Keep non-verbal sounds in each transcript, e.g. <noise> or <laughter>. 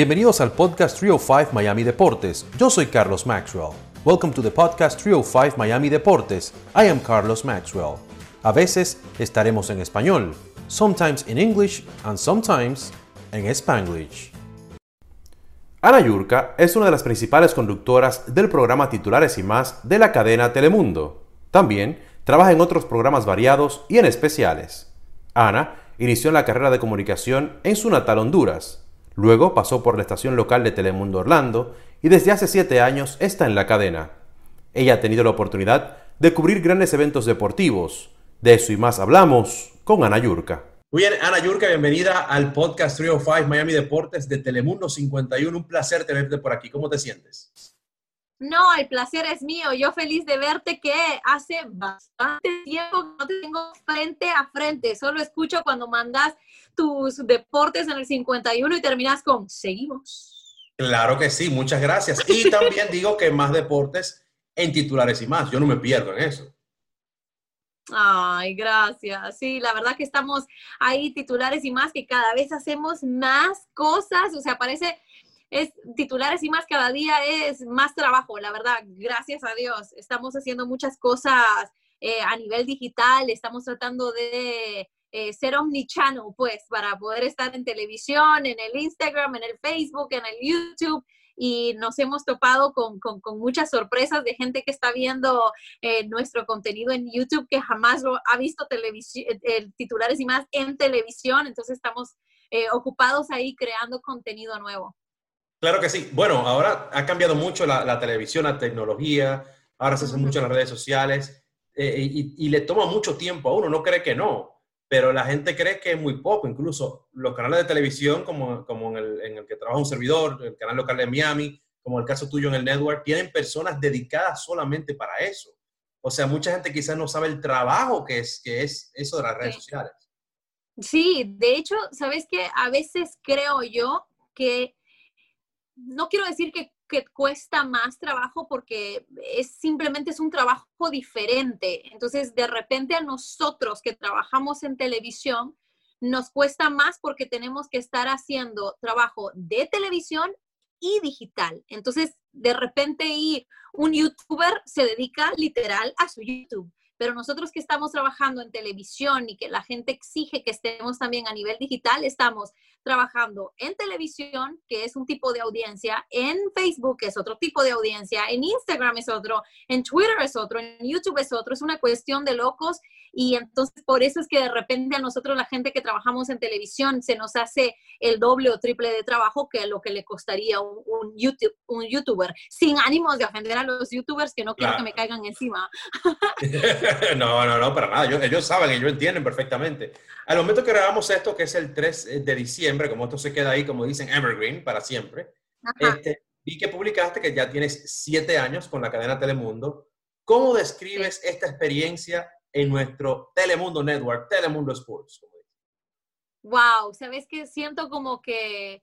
Bienvenidos al podcast 305 Miami Deportes. Yo soy Carlos Maxwell. Welcome to the podcast 305 Miami Deportes. I am Carlos Maxwell. A veces estaremos en español, sometimes in English and sometimes en Spanglish. Ana Yurka es una de las principales conductoras del programa Titulares y más de la cadena Telemundo. También trabaja en otros programas variados y en especiales. Ana inició la carrera de comunicación en su natal Honduras Luego pasó por la estación local de Telemundo Orlando y desde hace siete años está en la cadena. Ella ha tenido la oportunidad de cubrir grandes eventos deportivos. De eso y más hablamos con Ana Yurka. Muy bien, Ana Yurka, bienvenida al podcast 305 Miami Deportes de Telemundo 51. Un placer tenerte por aquí. ¿Cómo te sientes? No, el placer es mío. Yo feliz de verte que hace bastante tiempo que no te tengo frente a frente. Solo escucho cuando mandas tus deportes en el 51 y terminas con seguimos. Claro que sí, muchas gracias. Y <laughs> también digo que más deportes en titulares y más. Yo no me pierdo en eso. Ay, gracias. Sí, la verdad que estamos ahí titulares y más, que cada vez hacemos más cosas. O sea, parece es titulares y más cada día es más trabajo, la verdad, gracias a Dios. Estamos haciendo muchas cosas eh, a nivel digital, estamos tratando de eh, ser omnichannel, pues, para poder estar en televisión, en el Instagram, en el Facebook, en el YouTube. Y nos hemos topado con, muchas sorpresas de gente que está viendo eh, nuestro contenido en YouTube que jamás lo ha visto titulares y más en televisión. Entonces estamos ocupados ahí creando contenido nuevo. Claro que sí. Bueno, ahora ha cambiado mucho la, televisión, la tecnología, ahora se hace mucho en las redes sociales eh, y, le toma mucho tiempo a uno, no cree que no, pero la gente cree que es muy poco, incluso los canales de televisión como, como en, el, en el que trabaja un servidor, el canal local de Miami, como el caso tuyo en el network, tienen personas dedicadas solamente para eso. O sea, mucha gente quizás no sabe el trabajo que es, que es eso de las redes sociales. Sí, de hecho, ¿sabes qué? A veces creo yo que no quiero decir que, cuesta más trabajo porque es simplemente es un trabajo diferente. Entonces, de repente a nosotros que trabajamos en televisión, nos cuesta más porque tenemos que estar haciendo trabajo de televisión y digital. Entonces, de repente un youtuber se dedica literal a su YouTube pero nosotros que estamos trabajando en televisión y que la gente exige que estemos también a nivel digital, estamos trabajando en televisión, que es un tipo de audiencia, en Facebook, que es otro tipo de audiencia, en Instagram es otro, en Twitter es otro, en YouTube es otro, es una cuestión de locos. Y entonces por eso es que de repente a nosotros la gente que trabajamos en televisión se nos hace el doble o triple de trabajo que lo que le costaría un, YouTube, un youtuber, sin ánimos de ofender a los youtubers que no quiero que me caigan encima. <laughs> <laughs> no, no, no, para nada. Ellos, saben, ellos entienden perfectamente. Al momento que grabamos esto, que es el 3 de diciembre, como esto se queda ahí, como dicen, Evergreen, para siempre, este, vi que publicaste que ya tienes siete años con la cadena Telemundo. ¿Cómo describes esta experiencia en nuestro Telemundo Network, Telemundo Sports? Wow, sabes que siento como que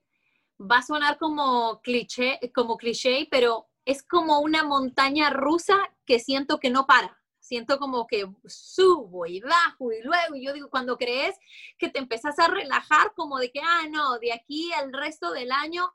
va a sonar como cliché, como cliché, pero es como una montaña rusa que siento que no para siento como que subo y bajo y luego, y yo digo, cuando crees que te empezás a relajar como de que, ah, no, de aquí el resto del año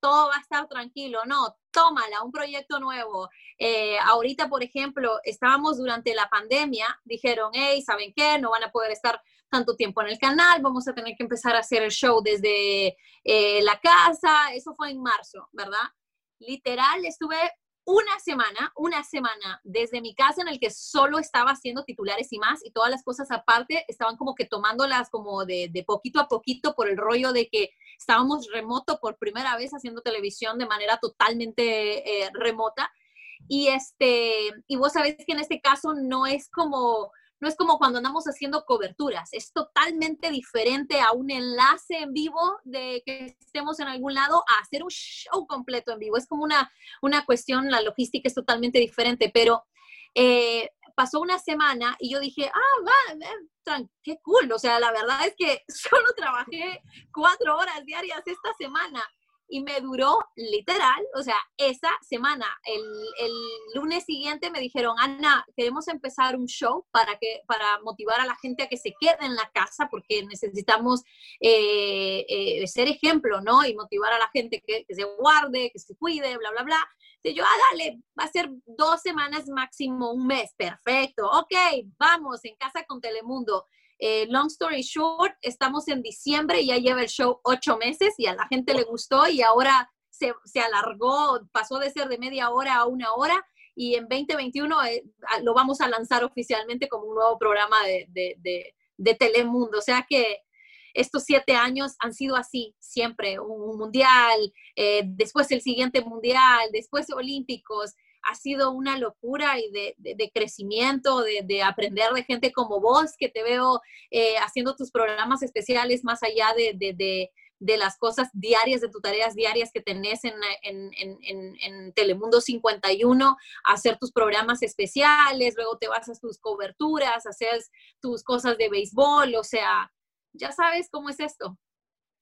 todo va a estar tranquilo, no, tómala, un proyecto nuevo. Eh, ahorita, por ejemplo, estábamos durante la pandemia, dijeron, hey, ¿saben qué? No van a poder estar tanto tiempo en el canal, vamos a tener que empezar a hacer el show desde eh, la casa, eso fue en marzo, ¿verdad? Literal, estuve una semana, una semana desde mi casa en el que solo estaba haciendo titulares y más y todas las cosas aparte estaban como que tomándolas como de, poquito a poquito por el rollo de que estábamos remoto por primera vez haciendo televisión de manera totalmente eh, remota. Y, este, y vos sabés que en este caso no es como no es como cuando andamos haciendo coberturas, es totalmente diferente a un enlace en vivo de que estemos en algún lado a hacer un show completo en vivo. Es como una, una cuestión, la logística es totalmente diferente, pero eh, pasó una semana y yo dije, ah, va, qué cool. O sea, la verdad es que <laughs> solo trabajé cuatro horas diarias esta semana y me duró literal, o sea, esa semana. El, el, lunes siguiente me dijeron, Ana, queremos empezar un show para, que, para motivar a la gente a que se quede en la casa porque necesitamos eh, eh, ser ejemplo, ¿no? Y motivar a la gente que, se guarde, que se cuide, bla, bla, bla. Y yo, ah, dale, va a ser dos semanas máximo, un mes, perfecto. Ok, vamos, en casa con Telemundo. Eh, long story short, estamos en diciembre ya lleva el show ocho meses y a la gente le gustó y ahora se, se alargó, pasó de ser de media hora a una hora y en 2021 eh, lo vamos a lanzar oficialmente como un nuevo programa de, de, de, Telemundo. O sea que estos siete años han sido así, siempre, un mundial, eh, después el siguiente mundial, después olímpicos, ha sido una locura y de, crecimiento, de, aprender de gente como vos, que te veo eh, haciendo tus programas especiales más allá de, las cosas diarias, de tus tareas diarias que tenés en, en, Telemundo 51, hacer tus programas especiales, luego te vas a tus coberturas, haces tus cosas de béisbol, o sea, ya sabes cómo es esto.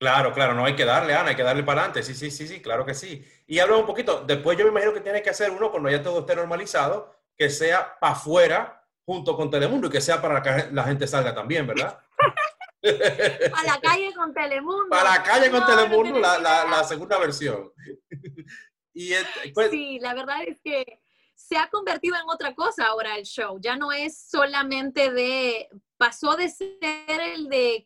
Claro, claro, no hay que darle, Ana, hay que darle para adelante. Sí, sí, sí, sí, claro que sí. Y habla un poquito, después yo me imagino que tiene que hacer uno cuando ya todo esté normalizado, que sea para afuera junto con Telemundo y que sea para que la gente salga también, ¿verdad? <laughs> a <laughs> la calle con Telemundo. Para la calle con Telemundo, la, la, segunda versión. <laughs> y pues sí, la verdad es que se ha convertido en otra cosa ahora el show. Ya no es solamente de, pasó de ser el de,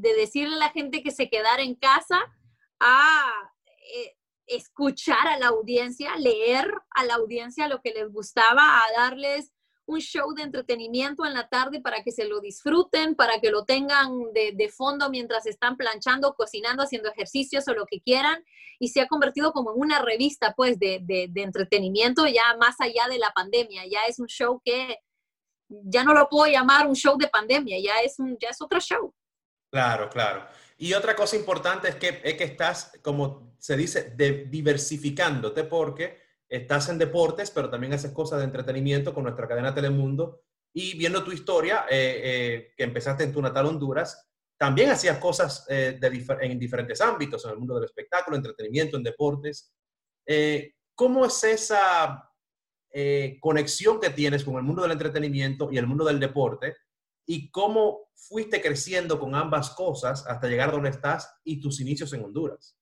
decirle a la gente que se quedara en casa a eh, escuchar a la audiencia, leer a la audiencia lo que les gustaba, a darles un show de entretenimiento en la tarde para que se lo disfruten, para que lo tengan de, fondo mientras están planchando, cocinando, haciendo ejercicios o lo que quieran. Y se ha convertido como en una revista, pues, de, de entretenimiento ya más allá de la pandemia. Ya es un show que ya no lo puedo llamar un show de pandemia, ya es, un, ya es otro show. Claro, claro. Y otra cosa importante es que, es que estás, como se dice, de, diversificándote porque estás en deportes, pero también haces cosas de entretenimiento con nuestra cadena Telemundo. Y viendo tu historia, eh, eh, que empezaste en tu natal Honduras, también hacías cosas eh, en diferentes ámbitos, en el mundo del espectáculo, entretenimiento, en deportes. ¿Cómo es esa conexión que tienes con el mundo del entretenimiento y el mundo del deporte? ¿Y cómo fuiste creciendo con ambas cosas hasta llegar donde estás y tus inicios en Honduras?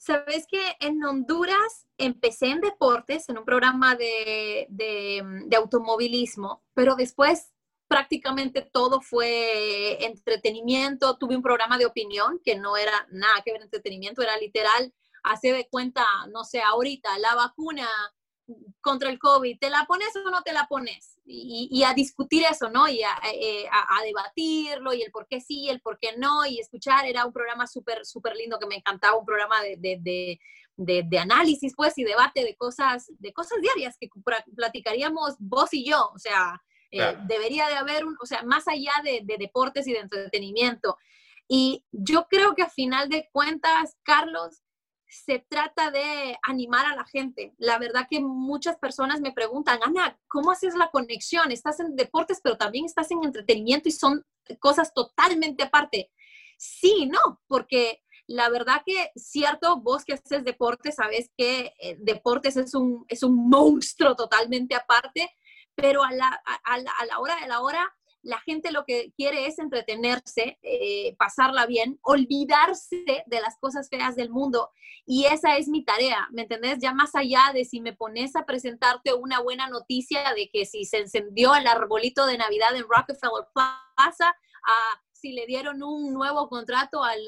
Sabes que en Honduras empecé en deportes, en un programa de, de, automovilismo, pero después prácticamente todo fue entretenimiento. Tuve un programa de opinión que no era nada que ver entretenimiento, era literal, hace de cuenta, no sé, ahorita la vacuna contra el COVID, ¿te la pones o no te la pones? Y, a discutir eso, ¿no? Y eh, a, debatirlo y el por qué sí, el por qué no, y escuchar, era un programa súper, súper lindo que me encantaba, un programa de, de, de, de, análisis, pues, y debate de cosas, de cosas diarias que platicaríamos vos y yo, o sea, eh, debería de haber, un, o sea, más allá de, deportes y de entretenimiento. Y yo creo que a final de cuentas, Carlos, se trata de animar a la gente. La verdad que muchas personas me preguntan, Ana, ¿cómo haces la conexión? Estás en deportes, pero también estás en entretenimiento y son cosas totalmente aparte. Sí, no, porque la verdad que cierto, vos que haces deportes, sabes que eh, deportes es un, es un monstruo totalmente aparte, pero a la, a la hora de la hora la gente lo que quiere es entretenerse, eh, pasarla bien, olvidarse de las cosas feas del mundo. Y esa es mi tarea, ¿me entendés? Ya más allá de si me pones a presentarte una buena noticia de que si se encendió el arbolito de Navidad en Rockefeller Plaza, a si le dieron un nuevo contrato al,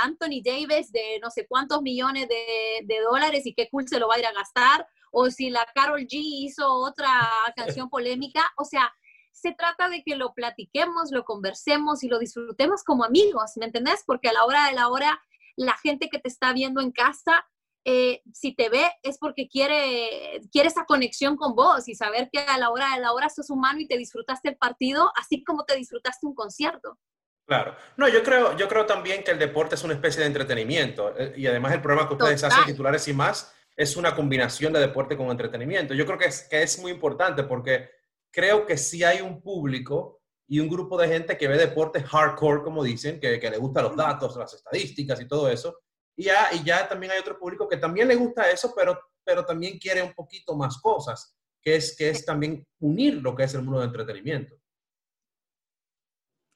Anthony Davis de no sé cuántos millones de, de, dólares y qué cool se lo va a ir a gastar, o si la Carol G hizo otra canción polémica, o sea, se trata de que lo platiquemos, lo conversemos y lo disfrutemos como amigos, ¿me entendés? Porque a la hora de la hora, la gente que te está viendo en casa, eh, si te ve es porque quiere, quiere esa conexión con vos y saber que a la hora de la hora sos humano y te disfrutaste el partido, así como te disfrutaste un concierto. Claro. No, yo creo, yo creo también que el deporte es una especie de entretenimiento eh, y además el programa que ustedes hacen, titulares y más, es una combinación de deporte con entretenimiento. Yo creo que es, que es muy importante porque creo que sí hay un público y un grupo de gente que ve deportes hardcore, como dicen, que, que le gustan los datos, las estadísticas y todo eso, Y ya, y ya también hay otro público que también le gusta eso, pero, pero también quiere un poquito más cosas, que es, que es también unir lo que es el mundo del entretenimiento.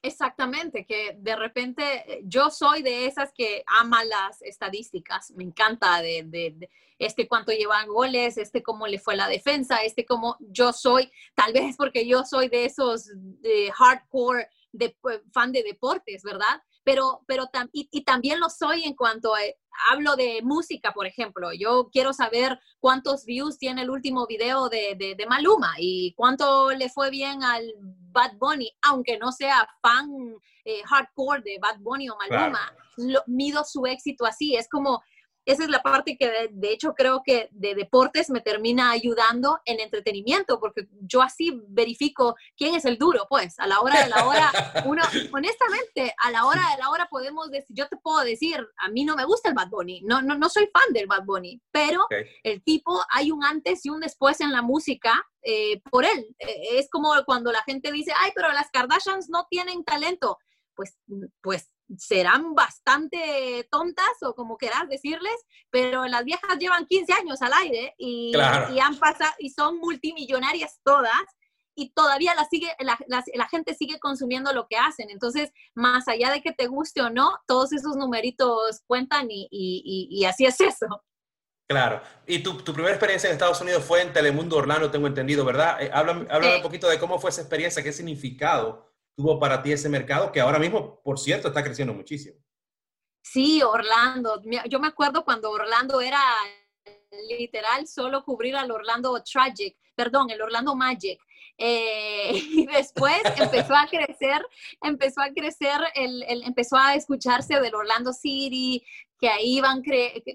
Exactamente, que de repente eh, yo soy de esas que ama las estadísticas, me encanta de, este cuánto llevan goles, este cómo le fue la defensa, este cómo yo soy, tal vez <laughs> porque yo soy de esos de hardcore de, pues, fan de deportes, ¿verdad? pero, pero y, también lo soy en cuanto hablo de música, por ejemplo. Yo quiero saber cuántos views tiene el último video de, de, Maluma y cuánto le fue bien al Bad Bunny, aunque no sea fan eh, hardcore de Bad Bunny o Maluma. Lo, mido su éxito así. Es como esa es la parte que de, hecho creo que de deportes me termina ayudando en entretenimiento, porque yo así verifico quién es el duro, pues a la hora de la hora, uno, <laughs> honestamente, a la hora de la hora podemos decir, yo te puedo decir, a mí no me gusta el Bad Bunny, no, no, no soy fan del Bad Bunny, pero el tipo, hay un antes y un después en la música eh, por él. Eh, es como cuando la gente dice, ay, pero las Kardashians no tienen talento. Pues, pues serán bastante tontas o como quieras decirles, pero las viejas llevan 15 años al aire y, y han pasado y son multimillonarias todas y todavía la, sigue, la, la, gente sigue consumiendo lo que hacen. Entonces, más allá de que te guste o no, todos esos numeritos cuentan y, y, y así es eso. Claro. Y tu, tu, primera experiencia en Estados Unidos fue en Telemundo Orlando, tengo entendido, ¿verdad? Eh, háblame, un poquito de cómo fue esa experiencia, qué significado tuvo para ti ese mercado que ahora mismo, por cierto, está creciendo muchísimo. Sí, Orlando. Yo me acuerdo cuando Orlando era literal solo cubrir al Orlando Tragic, perdón, el Orlando Magic. Eh, <laughs> y después empezó a crecer, empezó a crecer, el, empezó a escucharse del Orlando City, que ahí iban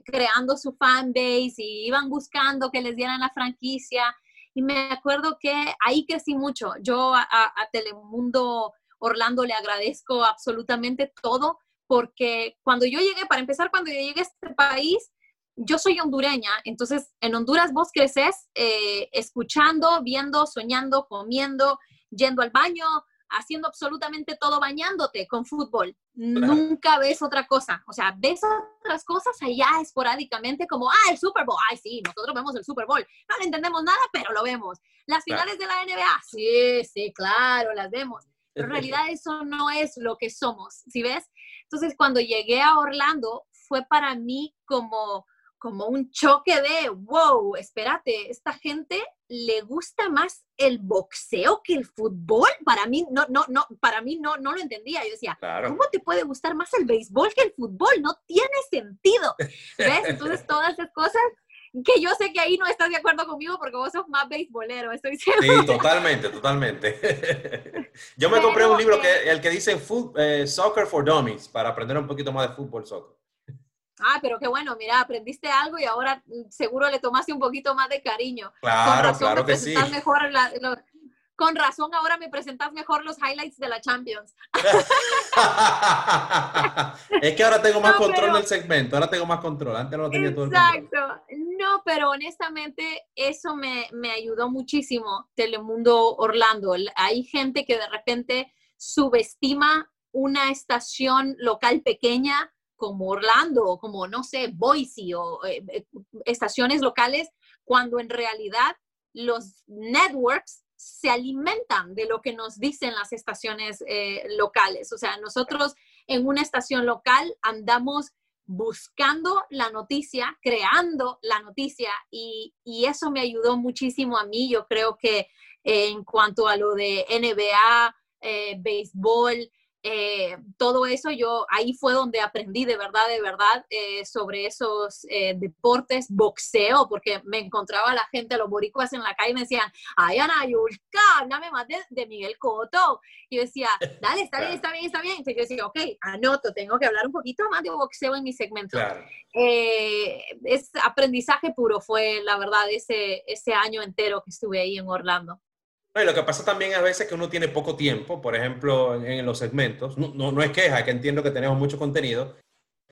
creando su fan base y iban buscando que les dieran la franquicia. Y me acuerdo que ahí crecí mucho. Yo a, Telemundo Orlando le agradezco absolutamente todo porque cuando yo llegué, para empezar, cuando yo llegué a este país, yo soy hondureña, entonces en Honduras vos creces eh, escuchando, viendo, soñando, comiendo, yendo al baño, haciendo absolutamente todo bañándote con fútbol. Nunca ves otra cosa. O sea, ves otras cosas allá esporádicamente como, ah, el Super Bowl. Ay, sí, nosotros vemos el Super Bowl. No le entendemos nada, pero lo vemos. Las finales de la NBA, sí, sí, claro, las vemos. Pero en realidad eso no es lo que somos, ¿sí ves? Entonces, cuando llegué a Orlando, fue para mí como como un choque de, wow, espérate, esta gente le gusta más el boxeo que el fútbol. Para mí no, no, no, para mí no, no lo entendía. Yo decía, ¿cómo te puede gustar más el béisbol que el fútbol? No tiene sentido. <laughs> ¿Ves? Entonces todas esas cosas que yo sé que ahí no estás de acuerdo conmigo porque vos sos más beisbolero, estoy seguro. Sí, totalmente, totalmente. <laughs> yo me compré un libro que el que dice eh, Soccer for Dummies para aprender un poquito más de fútbol, soccer. Ah, pero qué bueno, mira, aprendiste algo y ahora mm, seguro le tomaste un poquito más de cariño. Claro, claro que sí. Mejor con razón ahora me presentas mejor los highlights de la Champions. <laughs> es que ahora tengo más control del segmento, ahora tengo más control, antes no tenía todo el. Exacto, no, pero honestamente eso me, me ayudó muchísimo, Telemundo Orlando. Hay gente que de repente subestima una estación local pequeña como Orlando o como, no sé, Boise o eh, eh, estaciones locales, cuando en realidad los networks se alimentan de lo que nos dicen las estaciones eh, locales. O sea, nosotros en una estación local andamos buscando la noticia, creando la noticia y, y eso me ayudó muchísimo a mí. Yo creo que en cuanto a lo de NBA, béisbol, eh, todo eso yo ahí fue donde aprendí de verdad, de verdad eh, sobre esos eh, deportes, boxeo, porque me encontraba la gente, los boricuas en la calle y me decían, ay Ana Yulka, háblame más de, Miguel Coto. Y yo decía, <laughs> dale, está bien, está bien, está bien. Entonces yo decía, ok, anoto, tengo que hablar un poquito más de boxeo en mi segmento. es aprendizaje puro fue, la verdad, ese, ese año entero que estuve ahí en Orlando. No, y lo que pasa también a veces que uno tiene poco tiempo, por ejemplo, en, los segmentos, no, no, es queja, que entiendo que tenemos mucho contenido,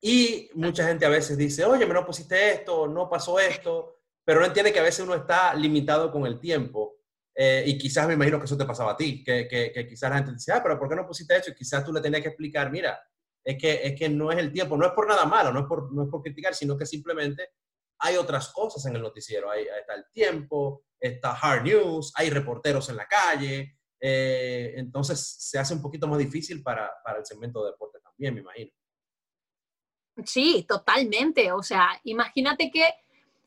y mucha gente a veces dice, oye, me no pusiste esto, no pasó esto, pero no entiende que a veces uno está limitado con el tiempo. Eh, y quizás me imagino que eso te pasaba a ti, que, que, quizás la gente dice, ah, pero ¿por qué no pusiste esto? Y quizás tú le tenías que explicar, mira, es que, es que no es el tiempo, no es por nada malo, no es por, no es por criticar, sino que simplemente hay otras cosas en el noticiero. Ahí está el tiempo, está hard news, hay reporteros en la calle, eh, entonces se hace un poquito más difícil para, para el segmento de deporte también, me imagino. Sí, totalmente. O sea, imagínate que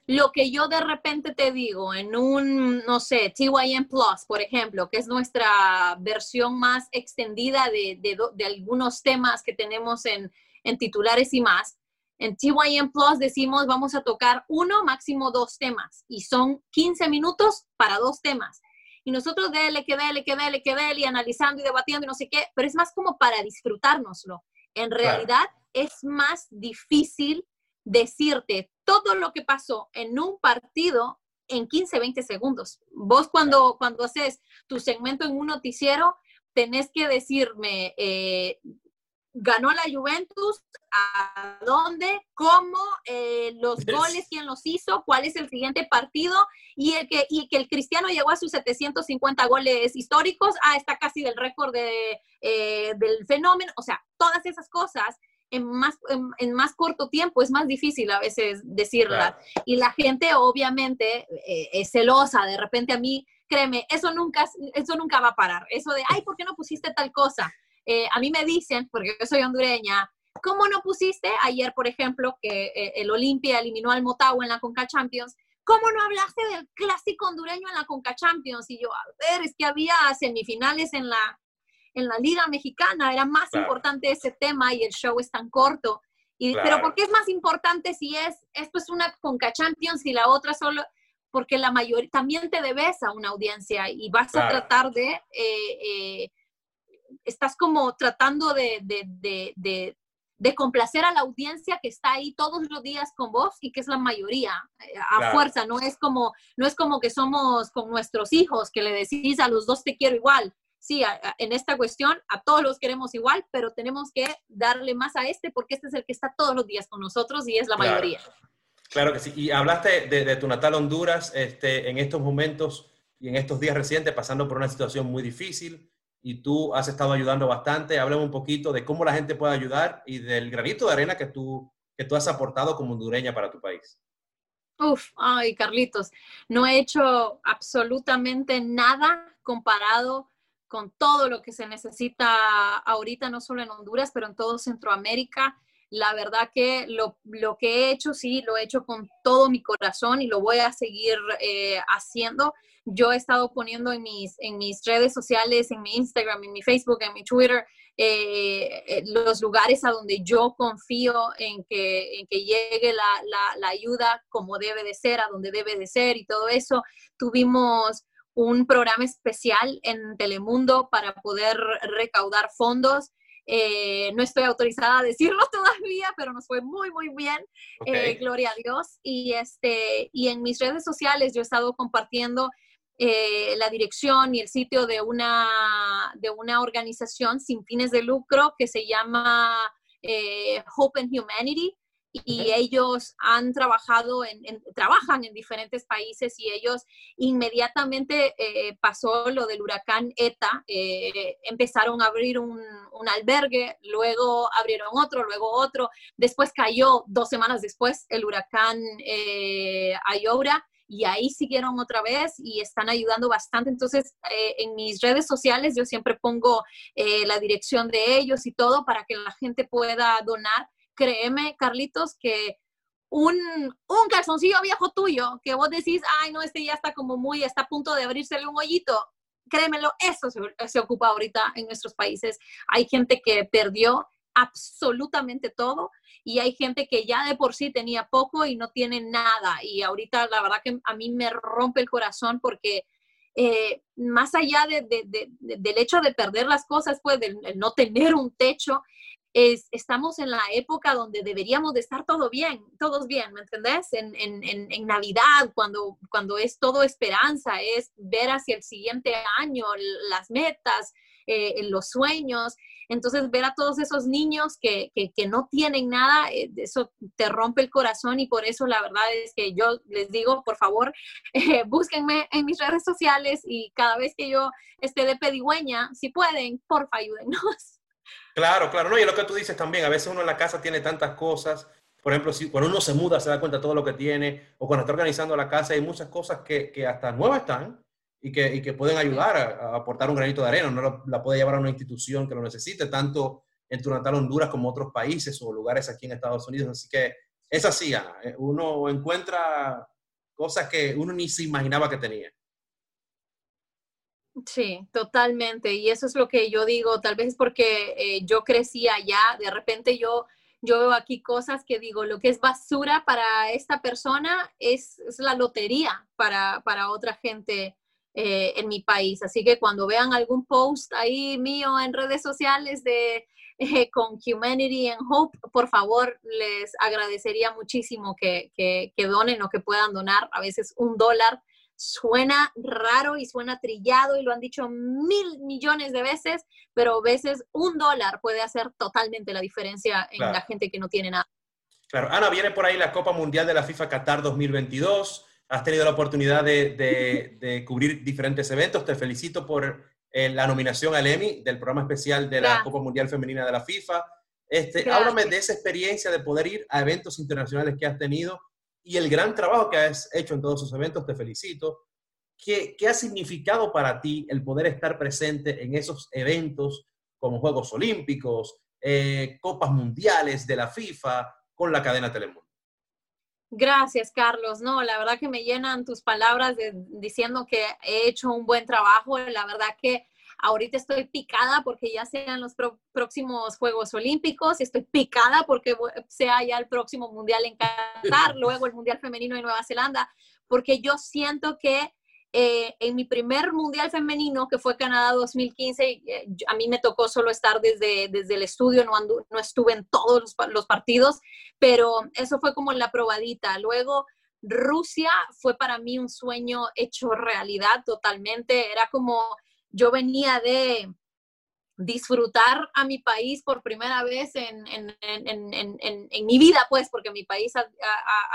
lo que yo de repente te digo en un, no sé, TYM Plus, por ejemplo, que es nuestra versión más extendida de, de, de algunos temas que tenemos en, en, titulares y más, en TYM Plus decimos vamos a tocar uno, máximo dos temas, y son 15 minutos para dos temas. Y nosotros dele, que dele, que dele, que dele, y analizando y debatiendo y no sé qué, pero es más como para disfrutárnoslo. En realidad es más difícil decirte todo lo que pasó en un partido en 15, 20 segundos. Vos cuando, cuando haces tu segmento en un noticiero, tenés que decirme, eh, ganó la Juventus, a dónde, cómo, eh, los goles, quién los hizo, cuál es el siguiente partido y, el que, y que el Cristiano llegó a sus 750 goles históricos, ah, está casi del récord de, eh, del fenómeno, o sea, todas esas cosas en más, en, más corto tiempo es más difícil a veces decirla. Y la gente obviamente eh, es celosa, de repente a mí, créeme, eso nunca, eso nunca va a parar. Eso de, ay, ¿por qué no pusiste tal cosa? Eh, a mí me dicen, porque yo soy hondureña, ¿cómo no pusiste ayer, por ejemplo, que eh, el Olimpia eliminó al Motagua en la Conca Champions? ¿Cómo no hablaste del clásico hondureño en la Conca Champions? Y yo, a ver, es que había semifinales en la, en la Liga Mexicana, era más importante ese tema y el show es tan corto. Y, Pero ¿por qué es más importante si es, esto es una Conca Champions y la otra solo? Porque la mayoría, también te debes a una audiencia y vas a tratar de, eh, eh, estás como tratando de, de, de, de, complacer a la audiencia que está ahí todos los días con vos y que es la mayoría, eh, a fuerza, no es, como, no es como que somos con nuestros hijos, que le decís a los dos te quiero igual sí, en esta cuestión a todos los queremos igual, pero tenemos que darle más a este porque este es el que está todos los días con nosotros y es la mayoría. Claro que sí. Y hablaste de, tu natal Honduras este, en estos momentos y en estos días recientes pasando por una situación muy difícil y tú has estado ayudando bastante. Háblame un poquito de cómo la gente puede ayudar y del granito de arena que tú, que tú has aportado como hondureña para tu país. Uf, ay, Carlitos, no he hecho absolutamente nada comparado con todo lo que se necesita ahorita, no solo en Honduras, pero en todo Centroamérica. La verdad que lo, lo que he hecho, sí, lo he hecho con todo mi corazón y lo voy a seguir eh, haciendo. Yo he estado poniendo en mis, en mis redes sociales, en mi Instagram, en mi Facebook, en mi Twitter, eh, eh, los lugares a donde yo confío en que, en que llegue la, la, la, ayuda como debe de ser, a donde debe de ser y todo eso. Tuvimos un programa especial en Telemundo para poder recaudar fondos. Eh, no estoy autorizada a decirlo <laughs> todavía, pero nos fue muy, muy bien. Gloria a Dios. Y, este, y en mis redes sociales yo he estado compartiendo eh, la dirección y el sitio de una, de una organización sin fines de lucro que se llama Hope and Humanity y ellos han trabajado en, trabajan en diferentes países y ellos inmediatamente eh, pasó lo del huracán ETA, eh, empezaron a abrir un, un, albergue, luego abrieron otro, luego otro, después cayó dos semanas después el huracán eh, Ayora y ahí siguieron otra vez y están ayudando bastante. Entonces, eh, en mis redes sociales yo siempre pongo la dirección de ellos y todo para que la gente pueda donar créeme, Carlitos, que un, un, calzoncillo viejo tuyo, que vos decís, ay, no, este ya está como muy, está a punto de abrírsele un hoyito, créemelo, eso se, se ocupa ahorita en nuestros países. Hay gente que perdió absolutamente todo y hay gente que ya de por sí tenía poco y no tiene nada. Y ahorita la verdad que a mí me rompe el corazón porque eh, más allá de, de, de, del hecho de perder las cosas, pues de no tener un techo, estamos en la época donde deberíamos de estar todo bien, todos bien, ¿me entendés? En, Navidad, cuando, cuando es todo esperanza, es ver hacia el siguiente año las metas, eh, los sueños. Entonces, ver a todos esos niños que, no tienen nada, eh, eso te rompe el corazón y por eso la verdad es que yo les digo, por favor, <laughs> eh, búsquenme en mis redes sociales y cada vez que yo esté de pedigüeña, si pueden, porfa, ayúdennos. <laughs> Claro, claro, no, y lo que tú dices también, a veces uno en la casa tiene tantas cosas, por ejemplo, si, cuando uno se muda se da cuenta de todo lo que tiene, o cuando está organizando la casa, hay muchas cosas que, que hasta nuevas están y que, y que pueden ayudar a, aportar un granito de arena, no la puede llevar a una institución que lo necesite, tanto en tu natal Honduras como otros países o lugares aquí en Estados Unidos, así que es así, Ana, eh, uno encuentra cosas que uno ni se imaginaba que tenía. Sí, totalmente. Y eso es lo que yo digo, tal vez porque eh, yo crecí allá, de repente yo, yo veo aquí cosas que digo, lo que es basura para esta persona es, es la lotería para, para otra gente eh, en mi país. Así que cuando vean algún post ahí mío en redes sociales de eh, con Humanity and Hope, por favor, les agradecería muchísimo que, que, que donen o que puedan donar a veces un dólar suena raro y suena trillado y lo han dicho mil millones de veces, pero a veces un dólar puede hacer totalmente la diferencia en la gente que no tiene nada. Claro, Ana, viene por ahí la Copa Mundial de la FIFA Qatar 2022. Has tenido la oportunidad de, cubrir diferentes eventos. Te felicito por eh, la nominación al Emmy del programa especial de la Copa Mundial Femenina de la FIFA. Este, háblame de esa experiencia de poder ir a eventos internacionales que has tenido y el gran trabajo que has hecho en todos esos eventos, te felicito. ¿Qué, ¿Qué, ha significado para ti el poder estar presente en esos eventos como Juegos Olímpicos, eh, Copas Mundiales de la FIFA con la cadena Telemundo? Gracias, Carlos. No, la verdad que me llenan tus palabras diciendo que he hecho un buen trabajo. La verdad que Ahorita estoy picada porque ya sean los próximos Juegos Olímpicos, y estoy picada porque sea ya el próximo Mundial en Qatar, <laughs> luego el Mundial Femenino en Nueva Zelanda, porque yo siento que eh, en mi primer Mundial Femenino, que fue Canadá 2015, eh, a mí me tocó solo estar desde, desde el estudio, no, no estuve en todos los, los partidos, pero eso fue como la probadita. Luego... Rusia fue para mí un sueño hecho realidad totalmente. Era como yo venía de disfrutar a mi país por primera vez en, mi vida, pues, porque mi país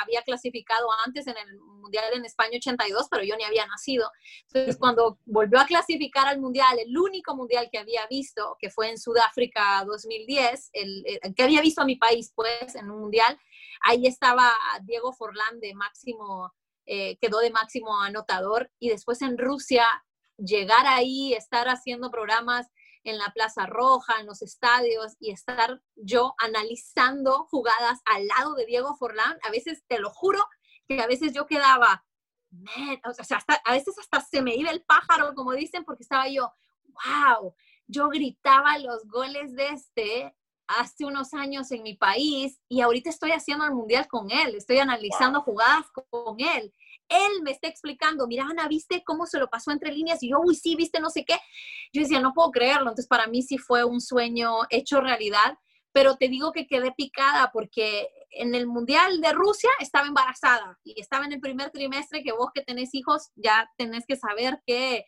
había clasificado antes en el Mundial en España 82, pero yo ni había nacido. Entonces, cuando volvió a clasificar al Mundial, el único Mundial que había visto, que fue en Sudáfrica 2010, el, que había visto a mi país, pues, en un Mundial, ahí estaba Diego Forlán de máximo, eh, quedó de máximo anotador, y después en Rusia llegar ahí, estar haciendo programas en la Plaza Roja, en los estadios y estar yo analizando jugadas al lado de Diego Forlán, a veces te lo juro que a veces yo quedaba, o sea, a veces hasta se me iba el pájaro, como dicen, porque estaba yo, wow, yo gritaba los goles de este hace unos años en mi país y ahorita estoy haciendo el mundial con él, estoy analizando jugadas con él él me está explicando, mira, Ana, ¿viste cómo se lo pasó entre líneas? Y yo, uy, sí, ¿viste no sé qué? Yo decía, no puedo creerlo. Entonces, para mí sí fue un sueño hecho realidad, pero te digo que quedé picada porque en el Mundial de Rusia estaba embarazada y estaba en el primer trimestre que vos que tenés hijos ya tenés que saber que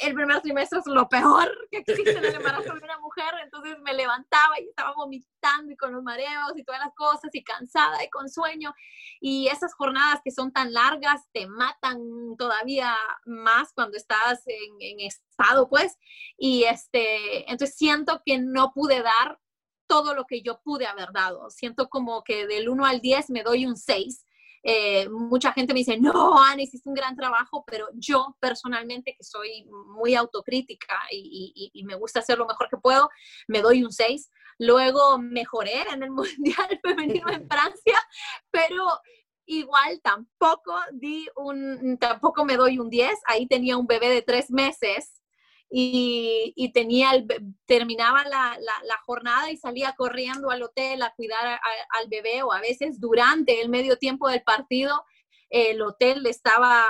el primer trimestre es lo peor que existe en el embarazo de una mujer, entonces me levantaba y estaba vomitando y con los mareos y todas las cosas y cansada y con sueño. Y esas jornadas que son tan largas te matan todavía más cuando estás en, en estado, pues, y este, entonces siento que no pude dar todo lo que yo pude haber dado, siento como que del 1 al 10 me doy un 6 eh, mucha gente me dice, no, Ana, hiciste un gran trabajo, pero yo personalmente, que soy muy autocrítica y, me gusta hacer lo mejor que puedo, me doy un 6. Luego mejoré en el <laughs> Mundial Femenino en Francia, pero igual tampoco di un, tampoco me doy un 10. Ahí tenía un bebé de tres meses y, tenía el, terminaba la, jornada y salía corriendo al hotel a cuidar al bebé o a veces durante el medio tiempo del partido el hotel estaba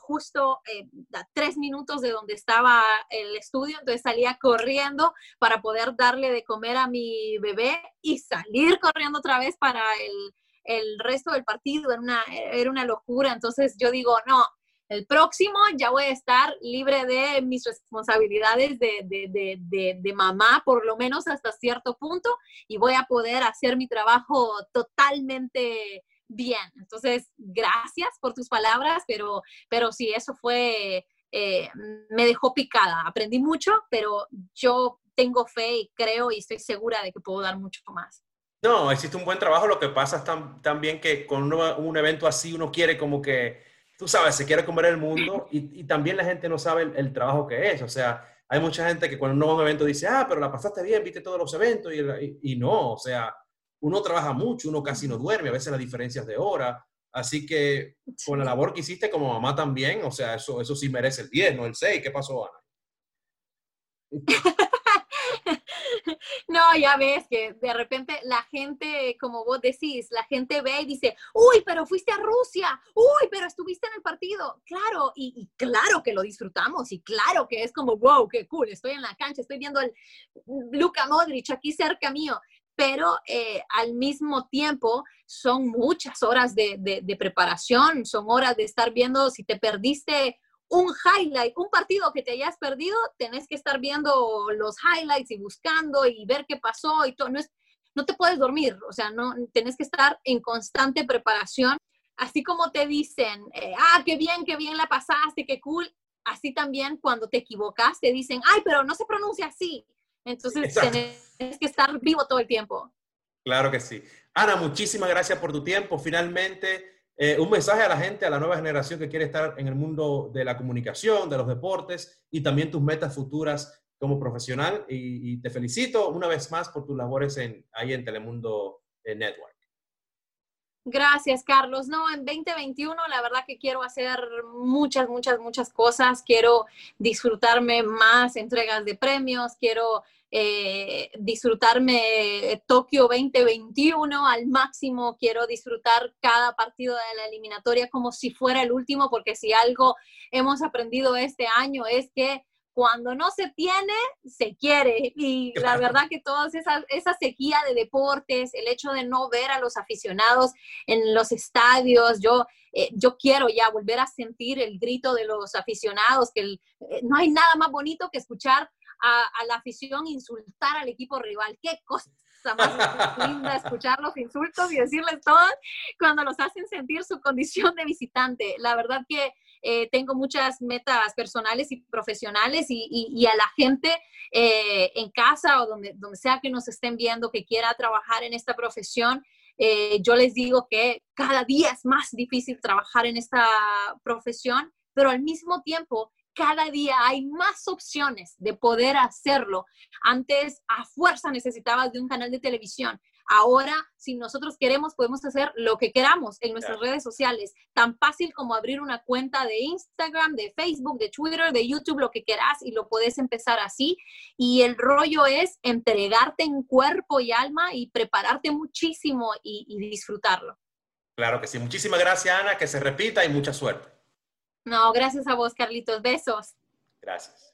justo eh, a tres minutos de donde estaba el estudio, entonces salía corriendo para poder darle de comer a mi bebé y salir corriendo otra vez para el, el resto del partido, era una, era una locura, entonces yo digo, no, el próximo ya voy a estar libre de mis responsabilidades de, mamá, por lo menos hasta cierto punto, y voy a poder hacer mi trabajo totalmente bien. Entonces, gracias por tus palabras, pero, pero sí, eso fue, eh, me dejó picada. Aprendí mucho, pero yo tengo fe y creo y estoy segura de que puedo dar mucho más. No, existe un buen trabajo. Lo que pasa es también que con un evento así uno quiere como que, tú sabes, se quiere comer el mundo y, también la gente no sabe el, trabajo que es. O sea, hay mucha gente que cuando uno va a un evento dice, ah, pero la pasaste bien, viste todos los eventos y, y no, o sea, uno trabaja mucho, uno casi no duerme, a veces las diferencias de hora. Así que con la labor que hiciste como mamá también, o sea, eso, eso sí merece el 10, no el 6. ¿Qué pasó, Ana? <laughs> <laughs> No, ya ves que de repente la gente, como vos decís, la gente ve y dice, uy, pero fuiste a Rusia, uy, pero estuviste en el partido. Claro, y, claro que lo disfrutamos y claro que es como, wow, qué cool, estoy en la cancha, estoy viendo al Luka Modric aquí cerca mío pero eh, al mismo tiempo son muchas horas de, de, preparación, son horas de estar viendo si te perdiste un highlight, un partido que te hayas perdido, tenés que estar viendo los highlights y buscando y ver qué pasó y todo. No, es, no te puedes dormir, o sea, no, tenés que estar en constante preparación. Así como te dicen, eh, ah, qué bien, qué bien la pasaste, qué cool. Así también cuando te equivocas te dicen, ay, pero no se pronuncia así. Entonces tienes que estar vivo todo el tiempo. Claro que sí. Ana, muchísimas gracias por tu tiempo. Finalmente, eh, un mensaje a la gente, a la nueva generación que quiere estar en el mundo de la comunicación, de los deportes y también tus metas futuras como profesional. Y, te felicito una vez más por tus labores en, ahí en Telemundo eh, Network. Gracias, Carlos. No, en 2021 la verdad que quiero hacer muchas, muchas, muchas cosas. Quiero disfrutarme más entregas de premios, quiero eh, disfrutarme Tokio 2021 al máximo, quiero disfrutar cada partido de la eliminatoria como si fuera el último, porque si algo hemos aprendido este año es que cuando no se tiene, se quiere. Y la verdad que toda esa, esa sequía de deportes, el hecho de no ver a los aficionados en los estadios, yo, eh, yo quiero ya volver a sentir el grito de los aficionados, que eh, no hay nada más bonito que escuchar a, la afición insultar al equipo rival. Qué cosa más <laughs> linda escuchar los insultos y decirles todo cuando los hacen sentir su condición de visitante. La verdad que eh, tengo muchas metas personales y profesionales y, a la gente eh, en casa o donde, donde sea que nos estén viendo que quiera trabajar en esta profesión, eh, yo les digo que cada día es más difícil trabajar en esta profesión, pero al mismo tiempo cada día hay más opciones de poder hacerlo. Antes a fuerza necesitabas de un canal de televisión. Ahora, si nosotros queremos, podemos hacer lo que queramos en nuestras redes sociales. Tan fácil como abrir una cuenta de Instagram, de Facebook, de Twitter, de YouTube, lo que quieras y lo puedes empezar así. Y el rollo es entregarte en cuerpo y alma y prepararte muchísimo y, y disfrutarlo. Claro que sí. Muchísimas gracias, Ana. Que se repita y mucha suerte. No, gracias a vos, Carlitos. Besos. Gracias.